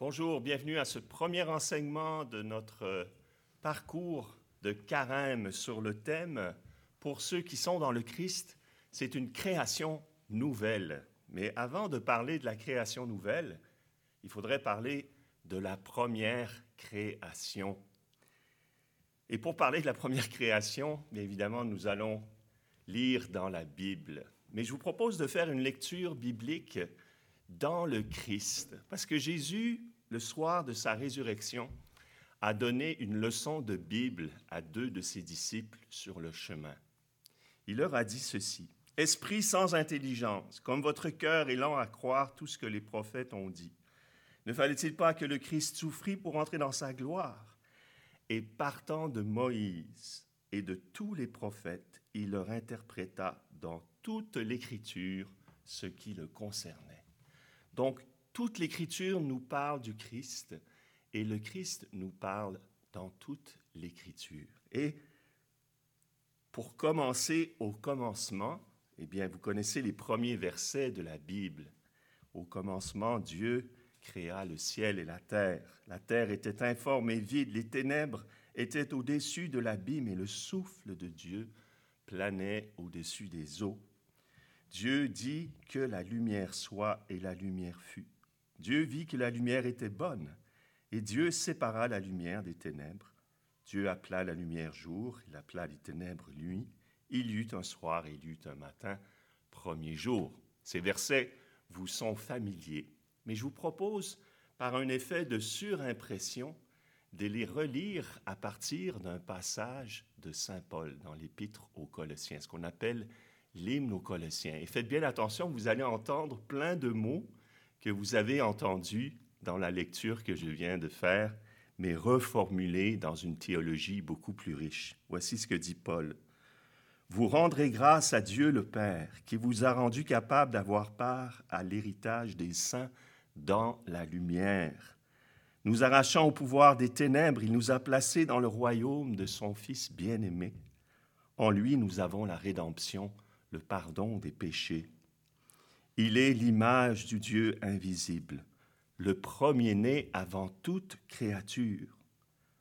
Bonjour, bienvenue à ce premier enseignement de notre euh, parcours de carême sur le thème Pour ceux qui sont dans le Christ, c'est une création nouvelle. Mais avant de parler de la création nouvelle, il faudrait parler de la première création. Et pour parler de la première création, bien évidemment, nous allons lire dans la Bible. Mais je vous propose de faire une lecture biblique dans le Christ, parce que Jésus, le soir de sa résurrection, a donné une leçon de Bible à deux de ses disciples sur le chemin. Il leur a dit ceci, Esprit sans intelligence, comme votre cœur est lent à croire tout ce que les prophètes ont dit. Ne fallait-il pas que le Christ souffrit pour entrer dans sa gloire? Et partant de Moïse et de tous les prophètes, il leur interpréta dans toute l'Écriture ce qui le concernait. Donc, toute l'Écriture nous parle du Christ et le Christ nous parle dans toute l'Écriture. Et pour commencer au commencement, eh bien, vous connaissez les premiers versets de la Bible. Au commencement, Dieu créa le ciel et la terre. La terre était informe et vide, les ténèbres étaient au-dessus de l'abîme et le souffle de Dieu planait au-dessus des eaux. Dieu dit que la lumière soit et la lumière fut. Dieu vit que la lumière était bonne et Dieu sépara la lumière des ténèbres. Dieu appela la lumière jour, il appela les ténèbres nuit. Il y eut un soir il y eut un matin, premier jour. Ces versets vous sont familiers, mais je vous propose, par un effet de surimpression, de les relire à partir d'un passage de Saint Paul dans l'Épître aux Colossiens, ce qu'on appelle l'hymne aux Colossiens. Et faites bien attention, vous allez entendre plein de mots que vous avez entendus dans la lecture que je viens de faire, mais reformulés dans une théologie beaucoup plus riche. Voici ce que dit Paul. Vous rendrez grâce à Dieu le Père, qui vous a rendu capable d'avoir part à l'héritage des saints dans la lumière. Nous arrachant au pouvoir des ténèbres, il nous a placés dans le royaume de son Fils bien-aimé. En lui, nous avons la rédemption, le pardon des péchés. Il est l'image du Dieu invisible, le premier-né avant toute créature.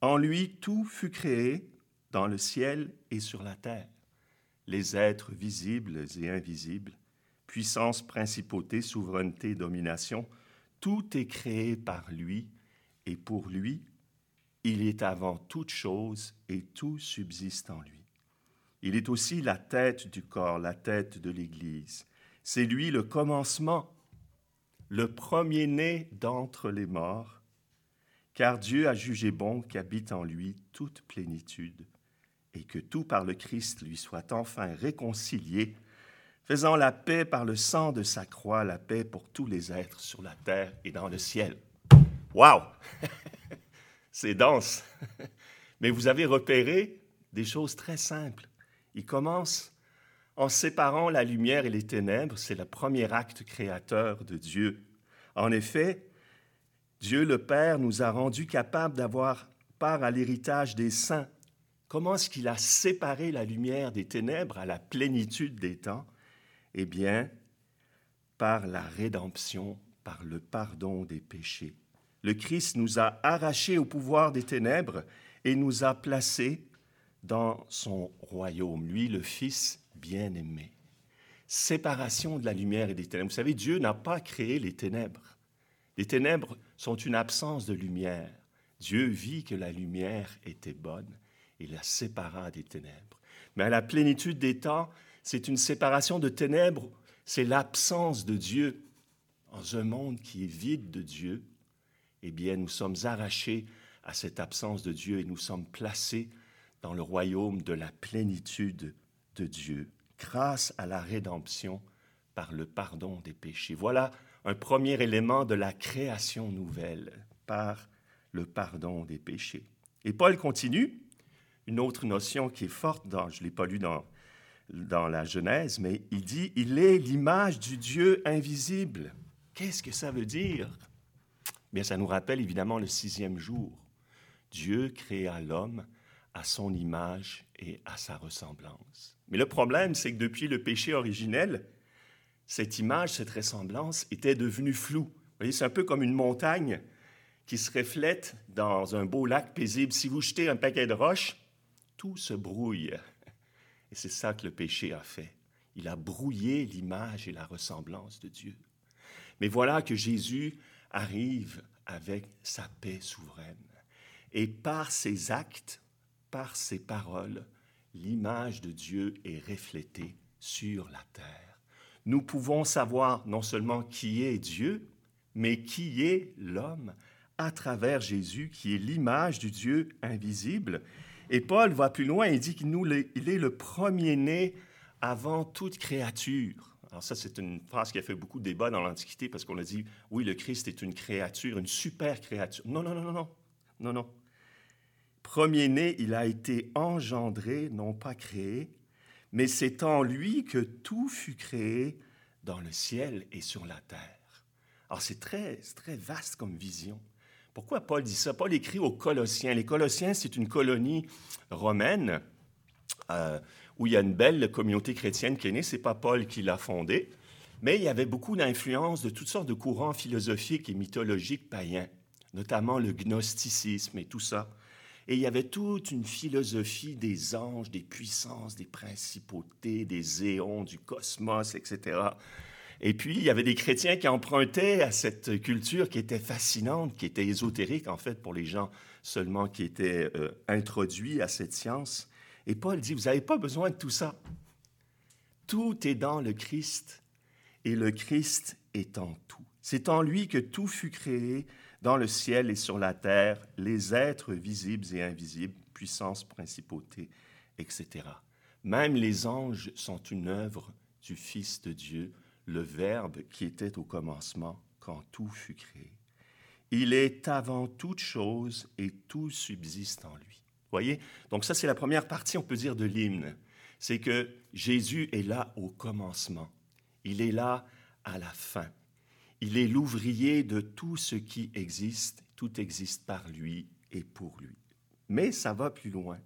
En lui, tout fut créé dans le ciel et sur la terre, les êtres visibles et invisibles, puissance, principauté, souveraineté, domination, tout est créé par lui et pour lui, il est avant toute chose et tout subsiste en lui. Il est aussi la tête du corps, la tête de l'Église. C'est lui le commencement, le premier-né d'entre les morts, car Dieu a jugé bon qu'habite en lui toute plénitude, et que tout par le Christ lui soit enfin réconcilié, faisant la paix par le sang de sa croix, la paix pour tous les êtres sur la terre et dans le ciel. Wow! C'est dense. Mais vous avez repéré des choses très simples. Il commence en séparant la lumière et les ténèbres. C'est le premier acte créateur de Dieu. En effet, Dieu le Père nous a rendus capables d'avoir part à l'héritage des saints. Comment est-ce qu'il a séparé la lumière des ténèbres à la plénitude des temps? Eh bien, par la rédemption, par le pardon des péchés. Le Christ nous a arrachés au pouvoir des ténèbres et nous a placés dans son royaume, lui le Fils bien-aimé. Séparation de la lumière et des ténèbres. Vous savez, Dieu n'a pas créé les ténèbres. Les ténèbres sont une absence de lumière. Dieu vit que la lumière était bonne et la sépara des ténèbres. Mais à la plénitude des temps, c'est une séparation de ténèbres, c'est l'absence de Dieu dans un monde qui est vide de Dieu eh bien, nous sommes arrachés à cette absence de Dieu et nous sommes placés dans le royaume de la plénitude de Dieu, grâce à la rédemption par le pardon des péchés. Voilà un premier élément de la création nouvelle, par le pardon des péchés. Et Paul continue, une autre notion qui est forte, dans, je ne l'ai pas lu dans, dans la Genèse, mais il dit, il est l'image du Dieu invisible. Qu'est-ce que ça veut dire? Bien, ça nous rappelle évidemment le sixième jour. Dieu créa l'homme à son image et à sa ressemblance. Mais le problème, c'est que depuis le péché originel, cette image, cette ressemblance était devenue floue. Vous voyez, c'est un peu comme une montagne qui se reflète dans un beau lac paisible. Si vous jetez un paquet de roches, tout se brouille. Et c'est ça que le péché a fait. Il a brouillé l'image et la ressemblance de Dieu. Mais voilà que Jésus arrive avec sa paix souveraine. Et par ses actes, par ses paroles, l'image de Dieu est reflétée sur la terre. Nous pouvons savoir non seulement qui est Dieu, mais qui est l'homme à travers Jésus, qui est l'image du Dieu invisible. Et Paul va plus loin, il dit qu'il est le premier-né avant toute créature. Alors ça, c'est une phrase qui a fait beaucoup de débats dans l'Antiquité parce qu'on a dit, oui, le Christ est une créature, une super créature. Non, non, non, non, non, non, non. Premier-né, il a été engendré, non pas créé, mais c'est en lui que tout fut créé dans le ciel et sur la terre. Alors c'est très, très vaste comme vision. Pourquoi Paul dit ça? Paul écrit aux Colossiens. Les Colossiens, c'est une colonie romaine euh, où il y a une belle communauté chrétienne qui est née. Ce n'est pas Paul qui l'a fondée, mais il y avait beaucoup d'influence de toutes sortes de courants philosophiques et mythologiques païens, notamment le gnosticisme et tout ça. Et il y avait toute une philosophie des anges, des puissances, des principautés, des éons, du cosmos, etc. Et puis, il y avait des chrétiens qui empruntaient à cette culture qui était fascinante, qui était ésotérique, en fait, pour les gens seulement qui étaient euh, introduits à cette science. Et Paul dit, vous n'avez pas besoin de tout ça. Tout est dans le Christ et le Christ est en tout. C'est en lui que tout fut créé dans le ciel et sur la terre, les êtres visibles et invisibles, puissances, principautés, etc. Même les anges sont une œuvre du Fils de Dieu, le Verbe qui était au commencement quand tout fut créé. Il est avant toute chose et tout subsiste en lui. Voyez? Donc ça, c'est la première partie, on peut dire, de l'hymne. C'est que Jésus est là au commencement. Il est là à la fin. Il est l'ouvrier de tout ce qui existe. Tout existe par lui et pour lui. Mais ça va plus loin.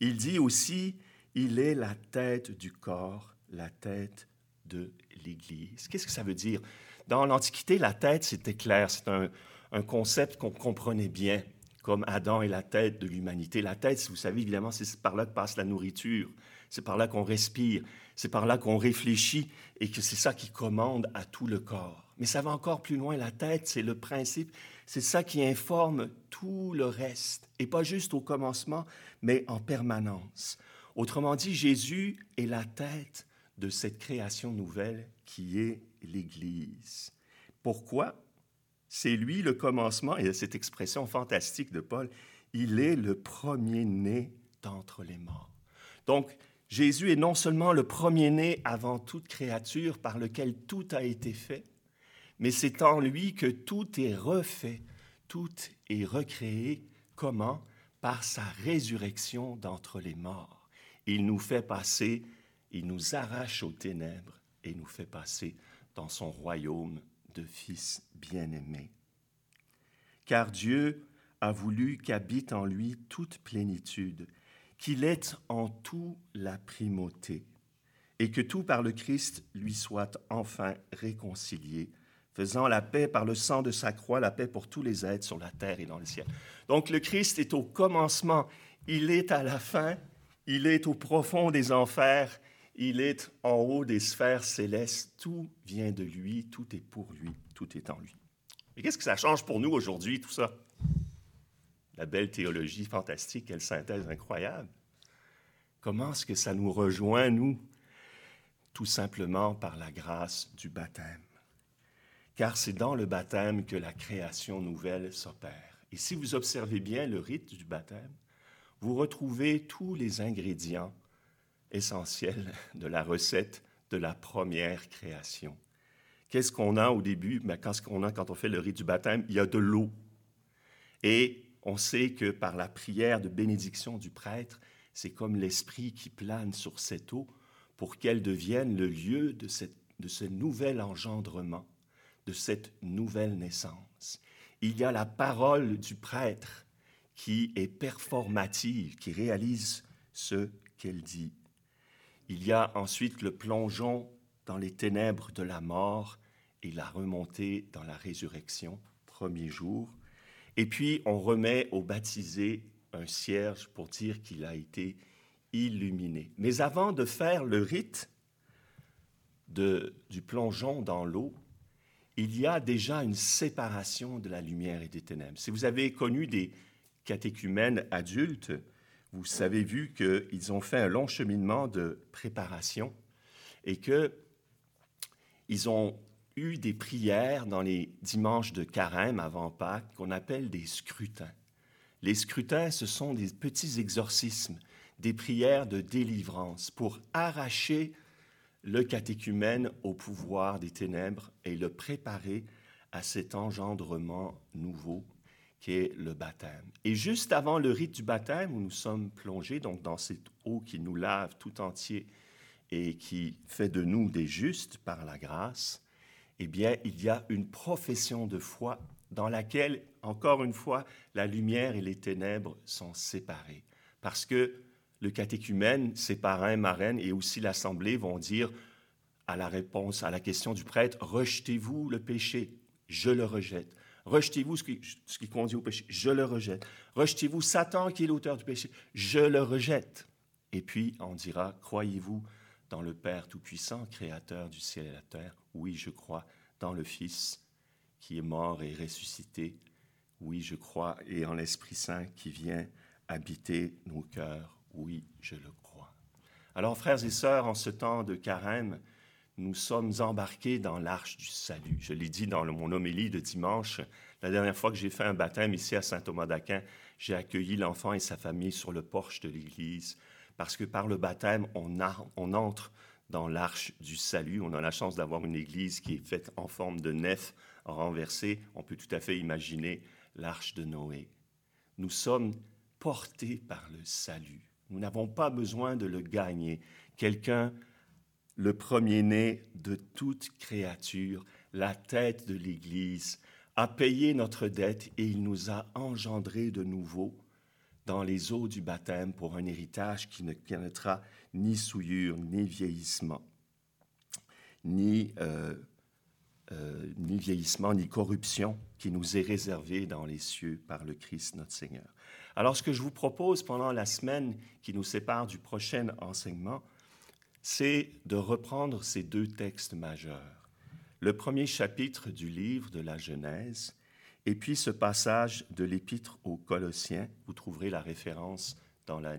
Il dit aussi, il est la tête du corps, la tête de l'Église. Qu'est-ce que ça veut dire? Dans l'Antiquité, la tête, c'était clair, c'est un, un concept qu'on comprenait bien, comme Adam est la tête de l'humanité. La tête, vous savez, évidemment, c'est par là que passe la nourriture, c'est par là qu'on respire, c'est par là qu'on réfléchit et que c'est ça qui commande à tout le corps. Mais ça va encore plus loin. La tête, c'est le principe, c'est ça qui informe tout le reste, et pas juste au commencement, mais en permanence. Autrement dit, Jésus est la tête de cette création nouvelle qui est l'Église. Pourquoi? C'est lui le commencement, et cette expression fantastique de Paul, il est le premier-né d'entre les morts. Donc, Jésus est non seulement le premier-né avant toute créature par lequel tout a été fait, mais c'est en lui que tout est refait, tout est recréé. Comment? Par sa résurrection d'entre les morts. Il nous fait passer, il nous arrache aux ténèbres et nous fait passer dans son royaume de fils bien-aimé. Car Dieu a voulu qu'habite en lui toute plénitude qu'il est en tout la primauté, et que tout par le Christ lui soit enfin réconcilié, faisant la paix par le sang de sa croix, la paix pour tous les êtres sur la terre et dans le ciel. Donc le Christ est au commencement, il est à la fin, il est au profond des enfers, il est en haut des sphères célestes, tout vient de lui, tout est pour lui, tout est en lui. Et qu'est-ce que ça change pour nous aujourd'hui, tout ça? La belle théologie fantastique, quelle synthèse incroyable. Comment est-ce que ça nous rejoint, nous Tout simplement par la grâce du baptême? Car c'est dans le baptême que la création nouvelle s'opère. Et si vous observez bien le rite du baptême, vous retrouvez tous les ingrédients essentiels de la recette de la première création. Qu'est-ce qu'on a au début? Mais ben, qu'est-ce qu'on a quand on fait le rite du baptême? Il y a de l'eau. Et on sait que par la prière de bénédiction du prêtre, c'est comme l'Esprit qui plane sur cette eau pour qu'elle devienne le lieu de, de ce nouvel engendrement, de cette nouvelle naissance. Il y a la parole du prêtre qui est performative, qui réalise ce qu'elle dit. Il y a ensuite le plongeon dans les ténèbres de la mort et la remontée dans la résurrection premier jour. Et puis, on remet au baptisé un cierge pour dire qu'il a été illuminé. Mais avant de faire le rite du plongeon dans l'eau, il y a déjà une séparation de la lumière et des ténèbres. Si vous avez connu des catéchumènes adultes, vous avez vu qu'ils ont fait un long cheminement de préparation et qu'ils ont eu des prières dans les dimanches de carême avant Pâques qu'on appelle des scrutins. Les scrutins, ce sont des petits exorcismes, des prières de délivrance pour arracher le catéchumène au pouvoir des ténèbres et le préparer à cet engendrement nouveau qui est le baptême. Et juste avant le rite du baptême, où nous sommes plongés donc dans cette eau qui nous lave tout entier et qui fait de nous des justes par la grâce, eh bien, il y a une profession de foi dans laquelle, encore une fois, la lumière et les ténèbres sont séparées. Parce que le catéchumène, ses parrains, marraines et aussi l'Assemblée vont dire à la réponse à la question du prêtre, rejetez-vous le péché, je le rejette. Rejetez-vous ce qui, ce qui conduit au péché, je le rejette. Rejetez-vous Satan qui est l'auteur du péché, je le rejette. Et puis on dira, croyez-vous dans le Père Tout-Puissant, Créateur du ciel et de la terre Oui, je crois dans le Fils qui est mort et ressuscité. Oui, je crois, et en l'Esprit Saint qui vient habiter nos cœurs. Oui, je le crois. Alors, frères et sœurs, en ce temps de carême, nous sommes embarqués dans l'arche du salut. Je l'ai dit dans mon homélie de dimanche. La dernière fois que j'ai fait un baptême ici à Saint-Thomas d'Aquin, j'ai accueilli l'enfant et sa famille sur le porche de l'église parce que par le baptême, on, on entre dans l'arche du salut. On a la chance d'avoir une église qui est faite en forme de nef renversée. On peut tout à fait imaginer l'arche de Noé. Nous sommes portés par le salut. Nous n'avons pas besoin de le gagner. Quelqu'un, le premier-né de toute créature, la tête de l'Église, a payé notre dette et il nous a engendrés de nouveau dans les eaux du baptême pour un héritage qui ne connaîtra ni souillure, ni vieillissement, ni, euh, euh, ni vieillissement, ni corruption qui nous est réservé dans les cieux par le Christ notre Seigneur. Alors ce que je vous propose pendant la semaine qui nous sépare du prochain enseignement, c'est de reprendre ces deux textes majeurs. Le premier chapitre du livre de la Genèse et puis ce passage de l'épître aux Colossiens, vous trouverez la référence dans la,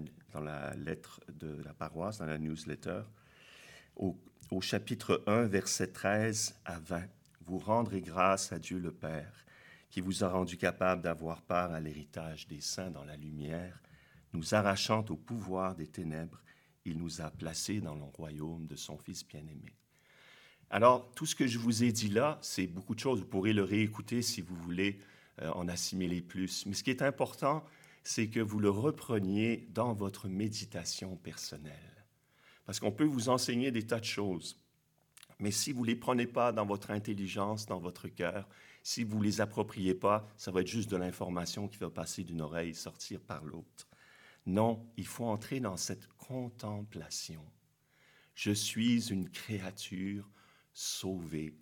lettre de la paroisse, dans la newsletter, au, au chapitre 1, verset 13 à 20. Vous rendrez grâce à Dieu le Père, qui vous a rendu capable d'avoir part à l'héritage des saints dans la lumière, nous arrachant au pouvoir des ténèbres, il nous a placés dans le royaume de son Fils bien-aimé. Alors, tout ce que je vous ai dit là, c'est beaucoup de choses. Vous pourrez le réécouter si vous voulez euh, en assimiler plus. Mais ce qui est important, c'est que vous le repreniez dans votre méditation personnelle. Parce qu'on peut vous enseigner des tas de choses. Mais si vous ne les prenez pas dans votre intelligence, dans votre cœur, si vous ne les appropriez pas, ça va être juste de l'information qui va passer d'une oreille et sortir par l'autre. Non, il faut entrer dans cette contemplation. Je suis une créature sauvé.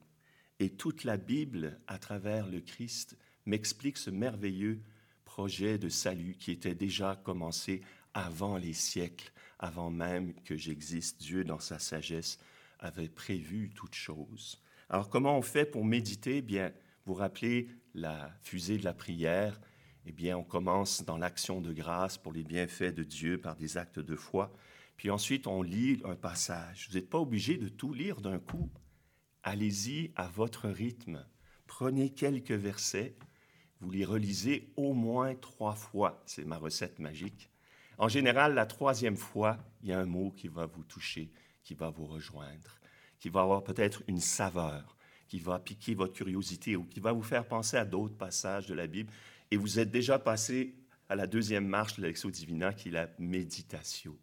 Et toute la Bible, à travers le Christ, m'explique ce merveilleux projet de salut qui était déjà commencé avant les siècles, avant même que j'existe. Dieu, dans sa sagesse, avait prévu toutes choses. Alors, comment on fait pour méditer? Bien, vous rappelez la fusée de la prière. Eh bien, on commence dans l'action de grâce pour les bienfaits de Dieu par des actes de foi. Puis ensuite, on lit un passage. Vous n'êtes pas obligé de tout lire d'un coup. Allez-y à votre rythme. Prenez quelques versets, vous les relisez au moins trois fois. C'est ma recette magique. En général, la troisième fois, il y a un mot qui va vous toucher, qui va vous rejoindre, qui va avoir peut-être une saveur, qui va piquer votre curiosité ou qui va vous faire penser à d'autres passages de la Bible. Et vous êtes déjà passé à la deuxième marche de l'Exo Divina, qui est la méditation.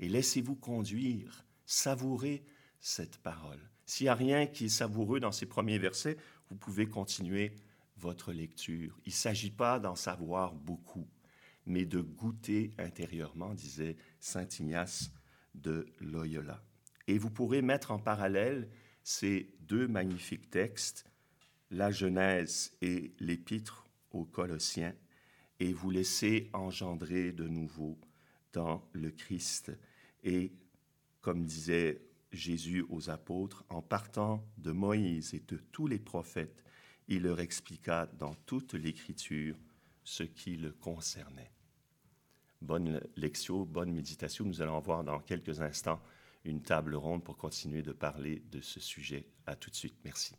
Et laissez-vous conduire, savourer cette parole. S'il n'y a rien qui est savoureux dans ces premiers versets, vous pouvez continuer votre lecture. Il ne s'agit pas d'en savoir beaucoup, mais de goûter intérieurement, disait Saint Ignace de Loyola. Et vous pourrez mettre en parallèle ces deux magnifiques textes la Genèse et l'Épître aux Colossiens et vous laisser engendrer de nouveau dans le Christ. Et comme disait Jésus aux apôtres, en partant de Moïse et de tous les prophètes, il leur expliqua dans toute l'Écriture ce qui le concernait. Bonne lecture, bonne méditation. Nous allons voir dans quelques instants une table ronde pour continuer de parler de ce sujet. À tout de suite. Merci.